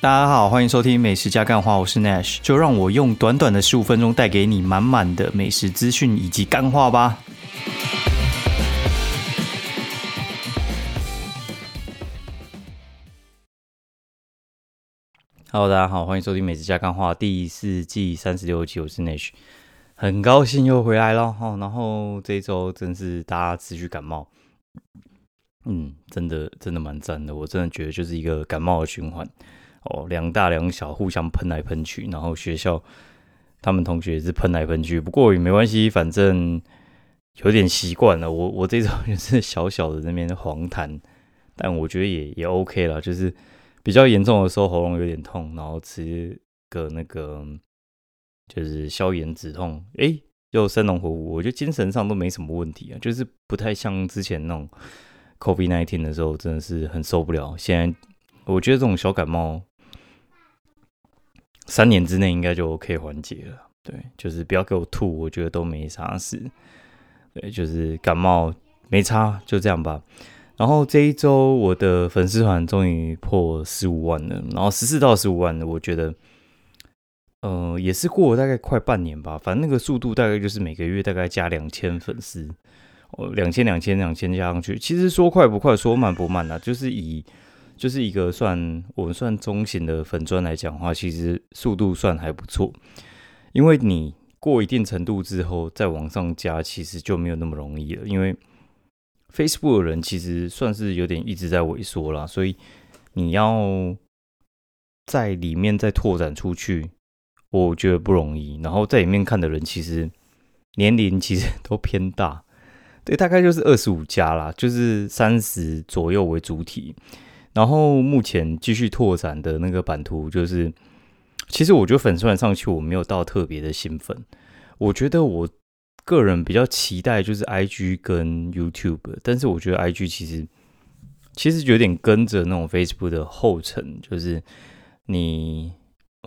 大家好，欢迎收听美食加干话，我是 Nash，就让我用短短的十五分钟带给你满满的美食资讯以及干话吧。Hello，大家好，欢迎收听美食加干话第四季三十六集，我是 Nash，很高兴又回来了哈。然后这一周真是大家持续感冒，嗯，真的真的蛮赞的，我真的觉得就是一个感冒的循环。哦，两大两小互相喷来喷去，然后学校他们同学也是喷来喷去，不过也没关系，反正有点习惯了。我我这种就是小小的那边黄痰，但我觉得也也 OK 了，就是比较严重的时候喉咙有点痛，然后吃个那个就是消炎止痛，哎，又生龙活虎，我觉得精神上都没什么问题啊，就是不太像之前那种 COVID nineteen 的时候，真的是很受不了。现在我觉得这种小感冒。三年之内应该就可以缓解了，对，就是不要给我吐，我觉得都没啥事，对，就是感冒没差，就这样吧。然后这一周我的粉丝团终于破十五万了，然后十四到十五万的，我觉得，呃，也是过了大概快半年吧，反正那个速度大概就是每个月大概加两千粉丝，哦，两千两千两千加上去，其实说快不快，说慢不慢啊，就是以。就是一个算我们算中型的粉砖来讲的话，其实速度算还不错。因为你过一定程度之后再往上加，其实就没有那么容易了。因为 Facebook 的人其实算是有点一直在萎缩啦，所以你要在里面再拓展出去，我觉得不容易。然后在里面看的人其实年龄其实都偏大，对，大概就是二十五加啦，就是三十左右为主体。然后目前继续拓展的那个版图，就是其实我觉得粉钻上去我没有到特别的兴奋。我觉得我个人比较期待就是 I G 跟 YouTube，但是我觉得 I G 其实其实有点跟着那种 Facebook 的后尘，就是你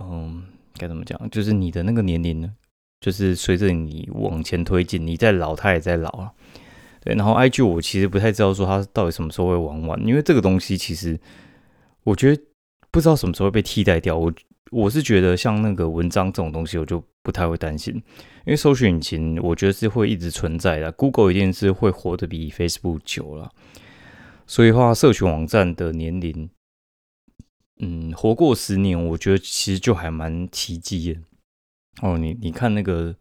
嗯该怎么讲，就是你的那个年龄呢，就是随着你往前推进，你在老，他也在老了。对，然后 IG 我其实不太知道说它到底什么时候会玩完，因为这个东西其实我觉得不知道什么时候会被替代掉。我我是觉得像那个文章这种东西，我就不太会担心，因为搜索引擎我觉得是会一直存在的，Google 一定是会活得比 Facebook 久了。所以话，社群网站的年龄，嗯，活过十年，我觉得其实就还蛮奇迹的。哦，你你看那个。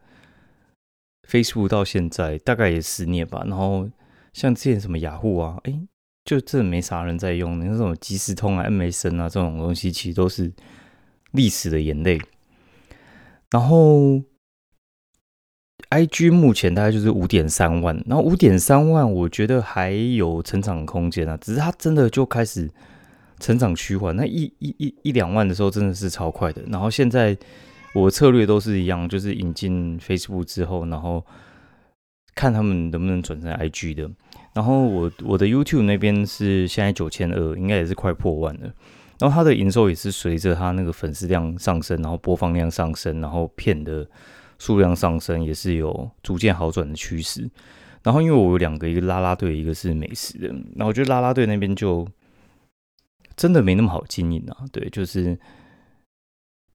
Facebook 到现在大概也十年吧，然后像之前什么雅虎啊，哎，就这没啥人在用。那种即时通啊、MSN 啊这种东西，其实都是历史的眼泪。然后 IG 目前大概就是五点三万，然后五点三万，我觉得还有成长空间啊。只是它真的就开始成长趋缓，那一一一一两万的时候真的是超快的，然后现在。我策略都是一样，就是引进 Facebook 之后，然后看他们能不能转成 IG 的。然后我我的 YouTube 那边是现在九千二，应该也是快破万了。然后它的营收也是随着它那个粉丝量上升，然后播放量上升，然后片的数量上升，也是有逐渐好转的趋势。然后因为我有两个，一个拉拉队，一个是美食的。然后我觉得拉拉队那边就真的没那么好经营啊。对，就是。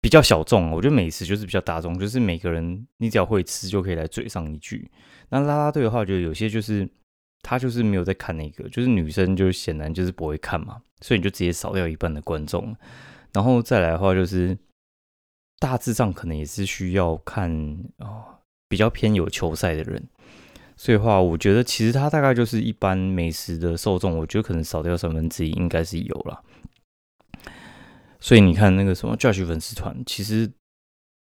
比较小众，我觉得美食就是比较大众，就是每个人你只要会吃就可以来嘴上一句。那拉拉队的话，我觉得有些就是他就是没有在看那个，就是女生就显然就是不会看嘛，所以你就直接少掉一半的观众。然后再来的话，就是大致上可能也是需要看哦，比较偏有球赛的人。所以话，我觉得其实他大概就是一般美食的受众，我觉得可能少掉三分之一应该是有了。所以你看那个什么 Judge 粉丝团，其实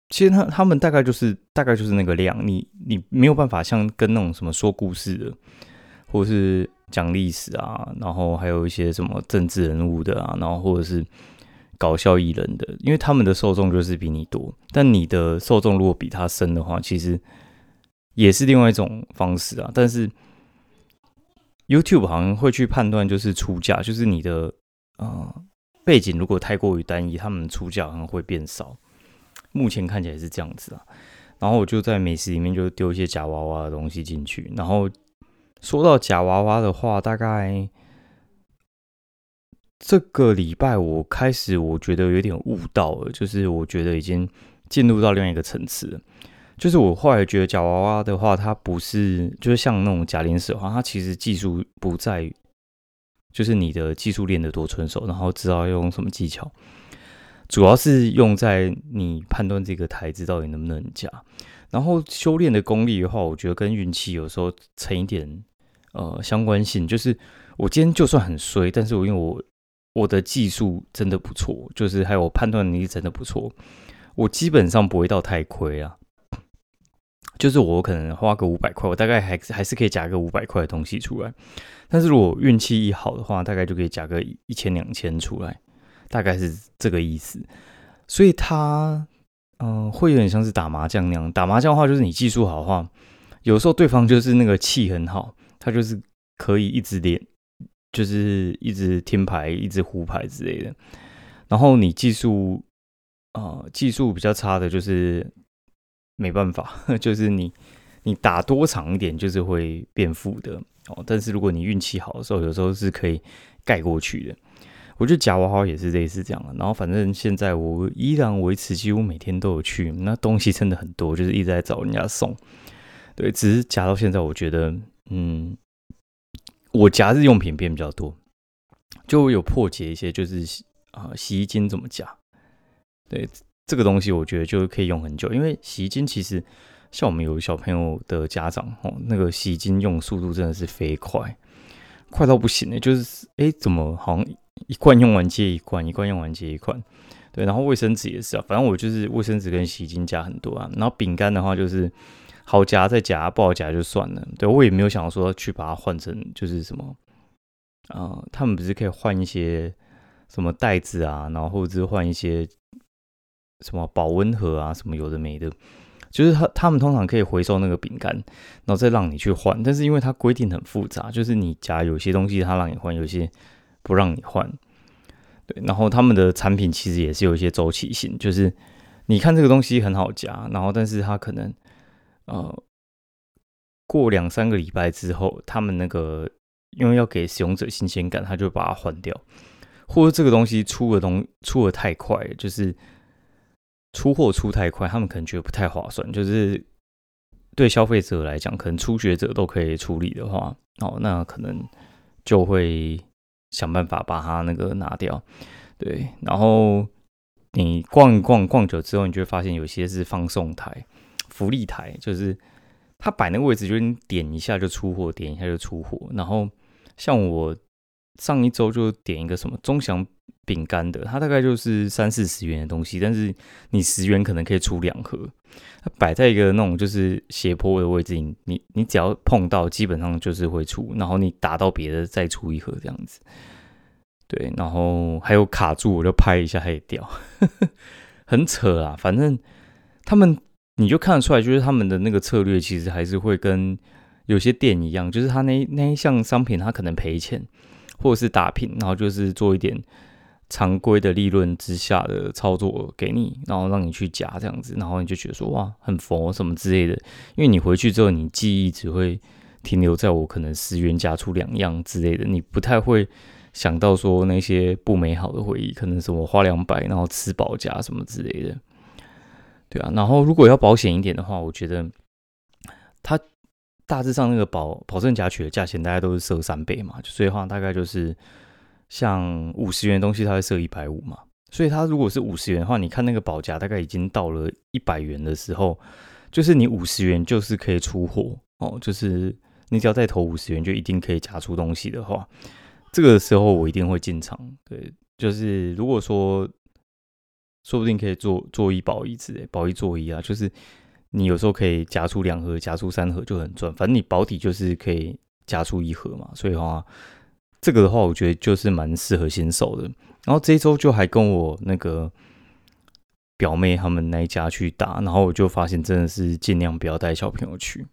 其实他他们大概就是大概就是那个量，你你没有办法像跟那种什么说故事的，或是讲历史啊，然后还有一些什么政治人物的啊，然后或者是搞笑艺人的，因为他们的受众就是比你多，但你的受众如果比他深的话，其实也是另外一种方式啊。但是 YouTube 好像会去判断，就是出价，就是你的啊。背景如果太过于单一，他们出价可能会变少。目前看起来是这样子啊。然后我就在美食里面就丢一些假娃娃的东西进去。然后说到假娃娃的话，大概这个礼拜我开始我觉得有点悟到了，就是我觉得已经进入到另外一个层次了。就是我后来觉得假娃娃的话，它不是就是像那种假零食的话，它其实技术不在，就是你的技术练得多纯熟，然后知道要用什么技巧，主要是用在你判断这个台子到底能不能加。然后修炼的功力的话，我觉得跟运气有时候成一点呃相关性。就是我今天就算很衰，但是我因为我我的技术真的不错，就是还有判断能力真的不错，我基本上不会到太亏啊。就是我可能花个五百块，我大概还还是可以夹个五百块的东西出来。但是如果运气一好的话，大概就可以夹个一千两千出来，大概是这个意思。所以它嗯，会有点像是打麻将那样。打麻将的话，就是你技术好的话，有时候对方就是那个气很好，他就是可以一直连，就是一直听牌、一直胡牌之类的。然后你技术啊，技术比较差的就是。没办法，就是你你打多长一点，就是会变负的哦。但是如果你运气好的时候，有时候是可以盖过去的。我觉得夹娃娃也是类似这样的。然后反正现在我依然维持，几乎每天都有去。那东西真的很多，就是一直在找人家送。对，只是夹到现在，我觉得嗯，我夹日用品变比较多，就有破解一些，就是啊，洗衣精怎么夹？对。这个东西我觉得就可以用很久，因为洗衣精其实像我们有小朋友的家长哦，那个洗衣精用速度真的是飞快，快到不行的，就是哎怎么好像一罐用完接一罐，一罐用完接一罐，对，然后卫生纸也是啊，反正我就是卫生纸跟洗衣精加很多啊，然后饼干的话就是好夹再夹，不好夹就算了，对我也没有想说去把它换成就是什么啊，他们不是可以换一些什么袋子啊，然后或者是换一些。什么保温盒啊，什么有的没的，就是他他们通常可以回收那个饼干，然后再让你去换。但是因为它规定很复杂，就是你夹有些东西他让你换，有些不让你换。对，然后他们的产品其实也是有一些周期性，就是你看这个东西很好夹，然后但是它可能呃过两三个礼拜之后，他们那个因为要给使用者新鲜感，他就把它换掉，或者这个东西出的东出的太快，就是。出货出太快，他们可能觉得不太划算。就是对消费者来讲，可能初学者都可以处理的话，哦，那可能就会想办法把它那个拿掉。对，然后你逛一逛逛久之后，你就会发现有些是放送台、福利台，就是它摆那个位置，就是你点一下就出货，点一下就出货。然后像我上一周就点一个什么钟祥。饼干的，它大概就是三四十元的东西，但是你十元可能可以出两盒，它摆在一个那种就是斜坡的位置，你你你只要碰到，基本上就是会出，然后你打到别的再出一盒这样子，对，然后还有卡住我就拍一下它也掉，很扯啊，反正他们你就看得出来，就是他们的那个策略其实还是会跟有些店一样，就是他那那一项商品他可能赔钱或者是打平，然后就是做一点。常规的利润之下的操作给你，然后让你去夹这样子，然后你就觉得说哇很佛什么之类的，因为你回去之后你记忆只会停留在我可能十元夹出两样之类的，你不太会想到说那些不美好的回忆，可能是我花两百然后吃饱夹什么之类的，对啊，然后如果要保险一点的话，我觉得它大致上那个保保证夹取的价钱大概都是设三倍嘛，所以话大概就是。像五十元的东西，它会设一百五嘛？所以它如果是五十元的话，你看那个保价大概已经到了一百元的时候，就是你五十元就是可以出货哦，就是你只要再投五十元，就一定可以夹出东西的话，这个时候我一定会进场。对，就是如果说说不定可以做做一保一次，保一做一啊，就是你有时候可以夹出两盒，夹出三盒就很赚，反正你保底就是可以夹出一盒嘛，所以话。这个的话，我觉得就是蛮适合新手的。然后这一周就还跟我那个表妹他们那一家去打，然后我就发现真的是尽量不要带小朋友去。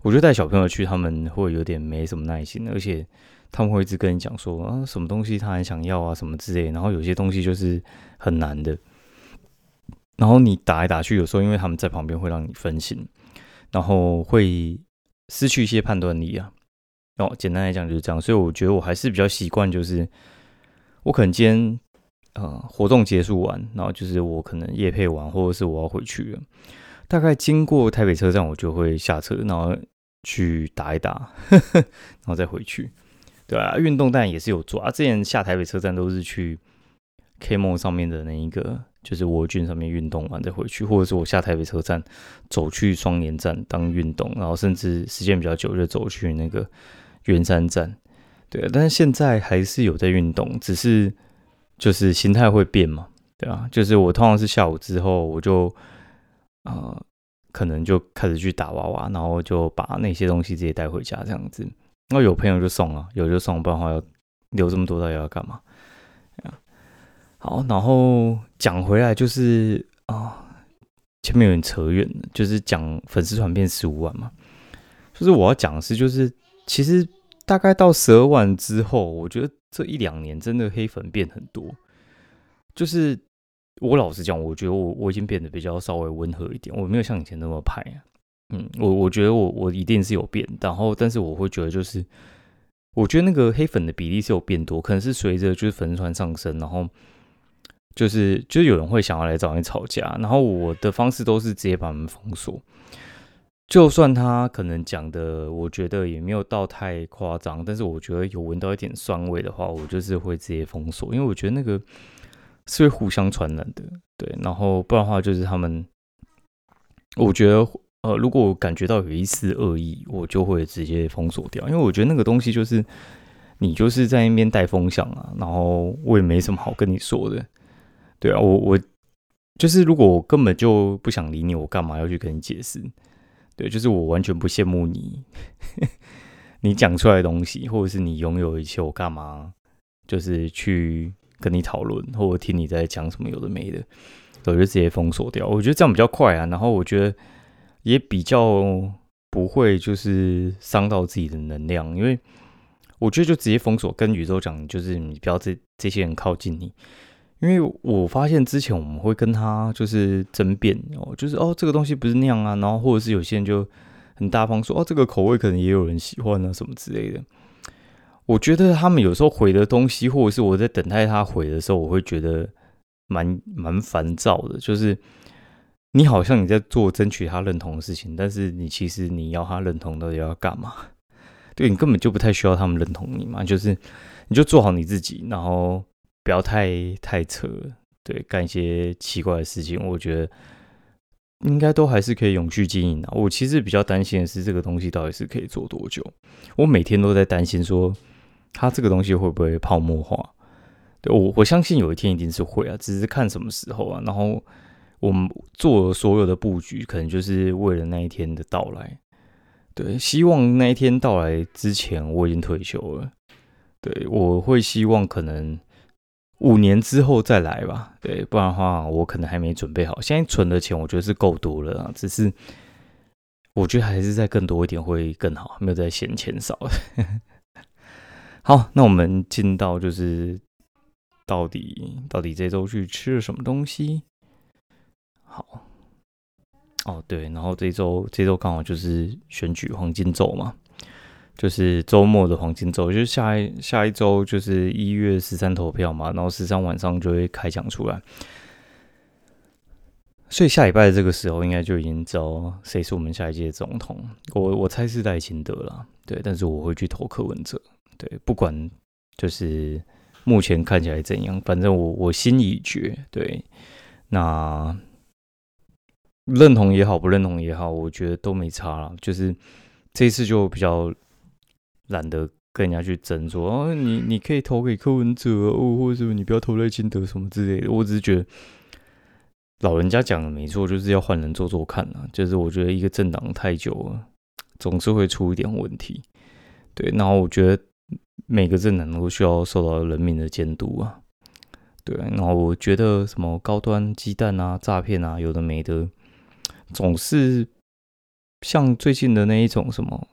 我觉得带小朋友去，他们会有点没什么耐心，而且他们会一直跟你讲说啊，什么东西他很想要啊，什么之类。然后有些东西就是很难的。然后你打来打去，有时候因为他们在旁边会让你分心，然后会失去一些判断力啊。哦，简单来讲就是这样，所以我觉得我还是比较习惯，就是我可能今天呃活动结束完，然后就是我可能夜配完，或者是我要回去了，大概经过台北车站，我就会下车，然后去打一打，然后再回去。对啊，运动当然也是有做啊。之前下台北车站都是去 K m o 上面的那一个，就是沃郡上面运动完再回去，或者是我下台北车站走去双连站当运动，然后甚至时间比较久就走去那个圆山站。对啊，但是现在还是有在运动，只是就是心态会变嘛。对啊，就是我通常是下午之后，我就啊可能就开始去打娃娃，然后就把那些东西直接带回家这样子。那有朋友就送了，有就送，不然的话要留这么多，到底要干嘛？好，然后讲回来就是啊，前面有点扯远了，就是讲粉丝团变十五万嘛。就是我要讲的是，就是其实大概到十二万之后，我觉得这一两年真的黑粉变很多。就是我老实讲，我觉得我我已经变得比较稍微温和一点，我没有像以前那么派啊。嗯，我我觉得我我一定是有变，然后但是我会觉得就是，我觉得那个黑粉的比例是有变多，可能是随着就是粉丝团上升，然后就是就是有人会想要来找你吵架，然后我的方式都是直接把门封锁，就算他可能讲的我觉得也没有到太夸张，但是我觉得有闻到一点酸味的话，我就是会直接封锁，因为我觉得那个是会互相传染的，对，然后不然的话就是他们，我觉得。呃，如果我感觉到有一丝恶意，我就会直接封锁掉，因为我觉得那个东西就是你就是在那边带风向啊，然后我也没什么好跟你说的，对啊，我我就是如果我根本就不想理你，我干嘛要去跟你解释？对，就是我完全不羡慕你，你讲出来的东西，或者是你拥有一切，我干嘛就是去跟你讨论，或者听你在讲什么有的没的，我就直接封锁掉，我觉得这样比较快啊，然后我觉得。也比较不会就是伤到自己的能量，因为我觉得就直接封锁，跟宇宙讲，就是你不要这这些人靠近你。因为我发现之前我们会跟他就是争辩哦，就是哦这个东西不是那样啊，然后或者是有些人就很大方说哦这个口味可能也有人喜欢啊什么之类的。我觉得他们有时候回的东西，或者是我在等待他回的时候，我会觉得蛮蛮烦躁的，就是。你好像你在做争取他认同的事情，但是你其实你要他认同到底要干嘛？对你根本就不太需要他们认同你嘛，就是你就做好你自己，然后不要太太扯，对，干一些奇怪的事情，我觉得应该都还是可以永续经营的。我其实比较担心的是这个东西到底是可以做多久？我每天都在担心说，它这个东西会不会泡沫化？对我我相信有一天一定是会啊，只是看什么时候啊，然后。我们做所有的布局，可能就是为了那一天的到来。对，希望那一天到来之前，我已经退休了。对，我会希望可能五年之后再来吧。对，不然的话，我可能还没准备好。现在存的钱，我觉得是够多了啊。只是我觉得还是再更多一点会更好，没有再嫌钱少。好，那我们进到就是到底到底这周去吃了什么东西？好，哦对，然后这周这周刚好就是选举黄金周嘛，就是周末的黄金周，就是下一下一周就是一月十三投票嘛，然后十三晚上就会开奖出来，所以下礼拜的这个时候应该就已经知道谁是我们下一届总统。我我猜是戴清德了，对，但是我会去投柯文哲，对，不管就是目前看起来怎样，反正我我心已决，对，那。认同也好，不认同也好，我觉得都没差了。就是这次就比较懒得跟人家去争，说哦，你你可以投给柯文哲哦，或者什么你不要投赖清德什么之类的。我只是觉得老人家讲的没错，就是要换人做做看啊。就是我觉得一个政党太久了，总是会出一点问题。对，然后我觉得每个政党都需要受到人民的监督啊。对，然后我觉得什么高端鸡蛋啊、诈骗啊，有的没的。总是像最近的那一种什么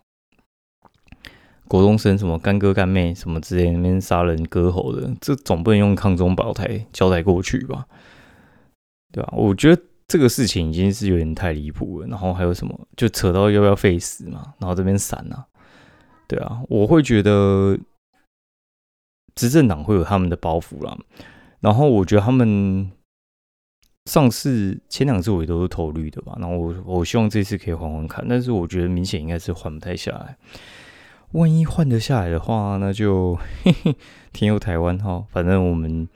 国中生什么干哥干妹什么之类那边杀人割喉的，这总不能用抗中保台交代过去吧？对吧？我觉得这个事情已经是有点太离谱了。然后还有什么就扯到要不要废死嘛？然后这边散啊，对啊，我会觉得执政党会有他们的包袱啦。然后我觉得他们上次前两次我也都是投绿的吧。然后我我希望这次可以缓缓看，但是我觉得明显应该是缓不太下来。万一换得下来的话，那就嘿嘿 天佑台湾哈。反正我们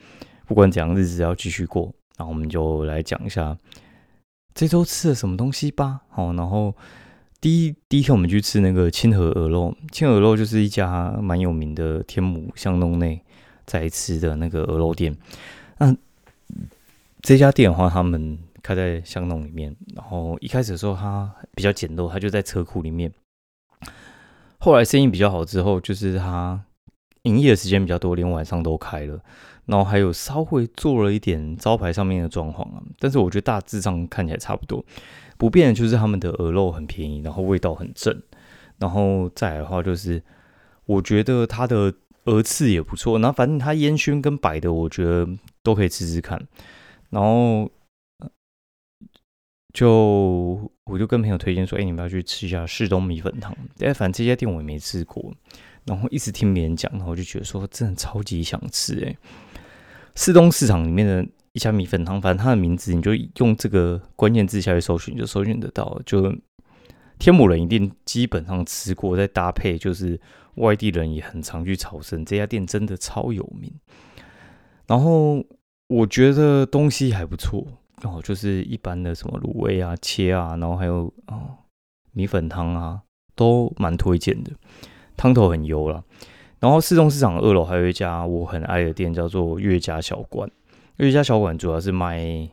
不管怎样，日子要继续过。然后我们就来讲一下这周吃了什么东西吧。好，然后第一第一天我们去吃那个清河鹅肉。清河鹅肉就是一家蛮有名的天母巷弄内在吃的那个鹅肉店。那这家店的话，他们开在巷弄里面。然后一开始的时候，它比较简陋，它就在车库里面。后来生意比较好之后，就是他营业的时间比较多，连晚上都开了。然后还有稍微做了一点招牌上面的装潢啊，但是我觉得大致上看起来差不多。不变的就是他们的鹅肉很便宜，然后味道很正。然后再来的话，就是我觉得它的鹅翅也不错。然后反正它烟熏跟白的，我觉得都可以吃吃看。然后。就我就跟朋友推荐说，哎，你们要去吃一下市东米粉汤。哎，反正这家店我也没吃过，然后一直听别人讲，然后就觉得说，真的超级想吃。哎，市东市场里面的一家米粉汤，反正它的名字你就用这个关键字下去搜寻，就搜寻得到。就天母人一定基本上吃过，再搭配就是外地人也很常去朝圣，这家店真的超有名。然后我觉得东西还不错。哦，就是一般的什么卤味啊、切啊，然后还有哦米粉汤啊，都蛮推荐的。汤头很油了。然后市中市场二楼还有一家我很爱的店，叫做岳家小馆。岳家小馆主要是卖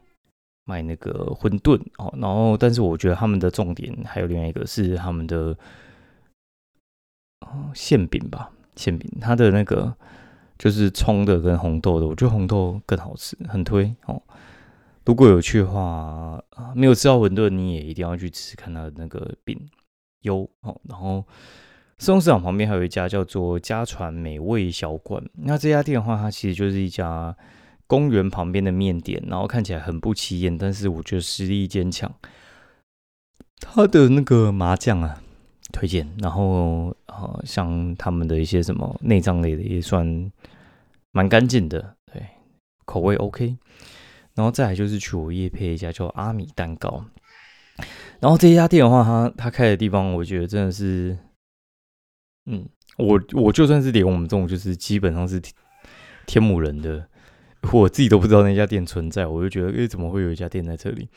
卖那个馄饨哦，然后但是我觉得他们的重点还有另外一个是他们的哦馅饼吧，馅饼它的那个就是葱的跟红豆的，我觉得红豆更好吃，很推哦。如果有去的话，没有吃到馄饨，你也一定要去吃看它的那个饼优哦。然后，市中市场旁边还有一家叫做家传美味小馆。那这家店的话，它其实就是一家公园旁边的面店，然后看起来很不起眼，但是我觉得实力坚强。它的那个麻酱啊，推荐。然后，呃，像他们的一些什么内脏类的，也算蛮干净的，对，口味 OK。然后再来就是去我夜配一家叫阿米蛋糕，然后这家店的话，他他开的地方，我觉得真的是，嗯，我我就算是连我们这种就是基本上是天母人的，我自己都不知道那家店存在，我就觉得，诶，怎么会有一家店在这里？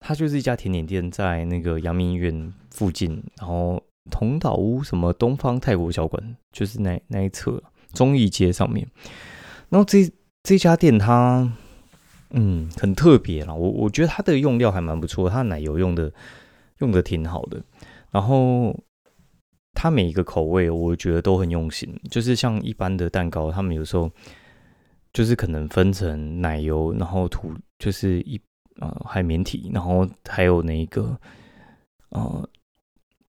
它就是一家甜点店，在那个阳明医院附近，然后同岛屋什么东方泰国小馆，就是那那一侧中义街上面。然后这这家店它。嗯，很特别啦。我我觉得它的用料还蛮不错，它奶油用的用的挺好的。然后它每一个口味，我觉得都很用心。就是像一般的蛋糕，他们有时候就是可能分成奶油，然后涂就是一呃海绵体，然后还有那个呃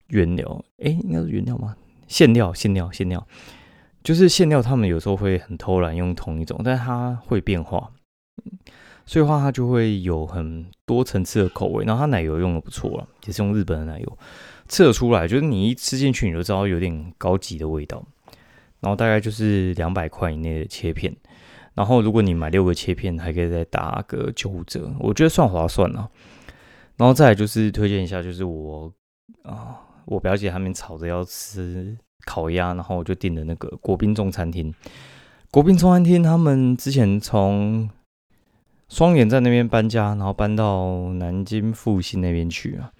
原料，哎，应该是原料吗？馅料，馅料，馅料，就是馅料。他们有时候会很偷懒用同一种，但是它会变化。所以话，它就会有很多层次的口味，然后它奶油用的不错了，也是用日本的奶油，吃得出来，就是你一吃进去，你就知道有点高级的味道。然后大概就是两百块以内的切片，然后如果你买六个切片，还可以再打个九五折，我觉得算划算了。然后再来就是推荐一下，就是我啊，我表姐他们吵着要吃烤鸭，然后我就订了那个国宾中餐厅。国宾中餐厅他们之前从双眼在那边搬家，然后搬到南京复兴那边去啊。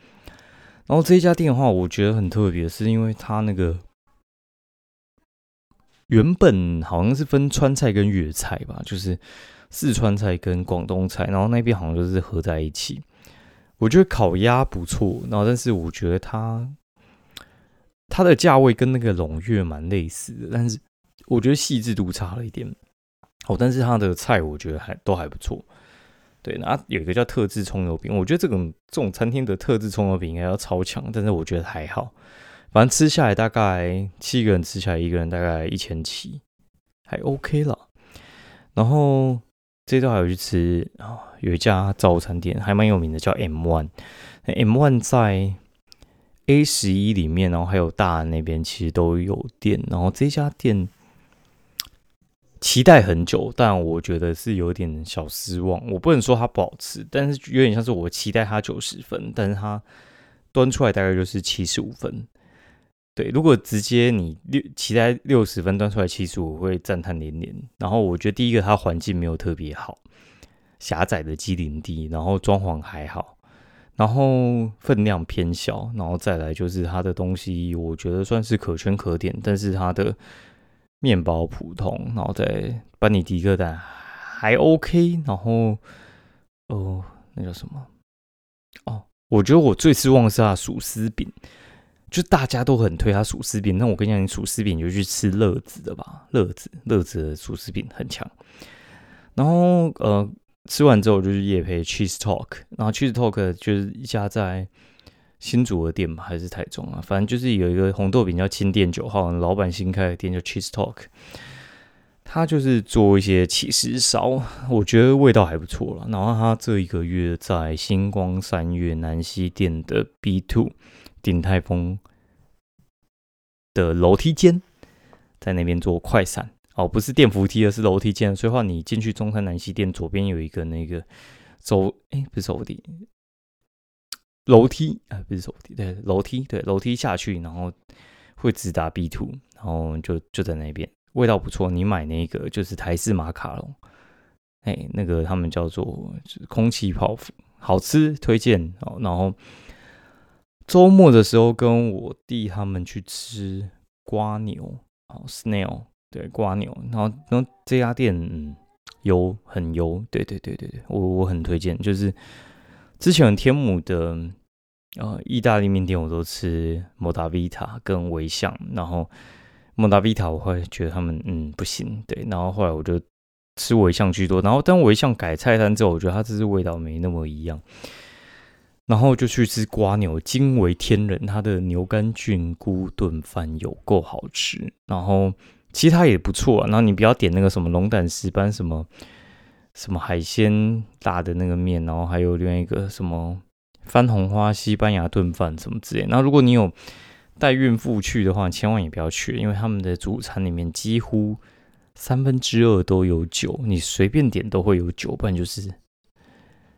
然后这一家店的话，我觉得很特别，是因为它那个原本好像是分川菜跟粤菜吧，就是四川菜跟广东菜，然后那边好像就是合在一起。我觉得烤鸭不错，然后但是我觉得它它的价位跟那个龙月蛮类似的，但是我觉得细致度差了一点。哦，但是它的菜我觉得还都还不错。对，然后有一个叫特制葱油饼，我觉得这种这种餐厅的特制葱油饼应该要超强，但是我觉得还好，反正吃下来大概七个人吃下来，一个人大概一千七，还 OK 了。然后这周还有去吃啊，有一家早餐店还蛮有名的，叫 M One，M One 在 A 十一里面，然后还有大安那边其实都有店，然后这家店。期待很久，但我觉得是有点小失望。我不能说它不好吃，但是有点像是我期待它九十分，但是它端出来大概就是七十五分。对，如果直接你六期待六十分端出来七十五，会赞叹连连。然后我觉得第一个它环境没有特别好，狭窄的机林地，然后装潢还好，然后分量偏小，然后再来就是它的东西，我觉得算是可圈可点，但是它的。面包普通，然后再班尼迪克蛋还 OK，然后哦，那叫什么？哦，我觉得我最失望是它薯丝饼，就大家都很推它薯丝饼。那我跟你讲，你薯丝饼就去吃乐子的吧，乐子乐子的薯丝饼很强。然后呃，吃完之后就是夜配 Cheese Talk，然后 Cheese Talk 就是一家在。新竹的店吧，还是台中啊？反正就是有一个红豆饼叫青店九号，老板新开的店叫 Cheese Talk，他就是做一些起司烧，我觉得味道还不错了。然后他这一个月在星光三月南西店的 B Two 鼎泰丰的楼梯间，在那边做快闪哦，不是电扶梯，而是楼梯间。所以话你进去中山南西店左边有一个那个走，哎，不是走梯。楼梯啊，不是楼梯，对，楼梯，对，楼梯下去，然后会直达 B two，然后就就在那边，味道不错。你买那个就是台式马卡龙，哎，那个他们叫做空气泡芙，好吃，推荐哦。然后周末的时候跟我弟他们去吃瓜牛，哦，snail，对，瓜牛，然后然后这家店嗯油很油，对对对对对，我我很推荐，就是之前天母的。呃，意大利面店我都吃莫达维塔跟维象，然后莫达维塔我会觉得他们嗯不行，对，然后后来我就吃维象居多，然后当维象改菜单之后，我觉得它只是味道没那么一样，然后就去吃瓜牛，惊为天人，它的牛肝菌菇炖饭有够好吃，然后其他也不错啊，然后你不要点那个什么龙胆石斑什么什么海鲜大的那个面，然后还有另外一个什么。番红花西班牙炖饭什么之类，那如果你有带孕妇去的话，千万也不要去，因为他们的主餐里面几乎三分之二都有酒，你随便点都会有酒，不然就是，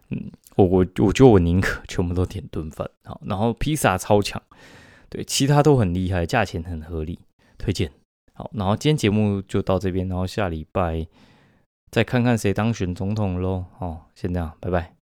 嗯，我我我觉得我宁可全部都点炖饭。好，然后披萨超强，对，其他都很厉害，价钱很合理，推荐。好，然后今天节目就到这边，然后下礼拜再看看谁当选总统喽，好，先这样，拜拜。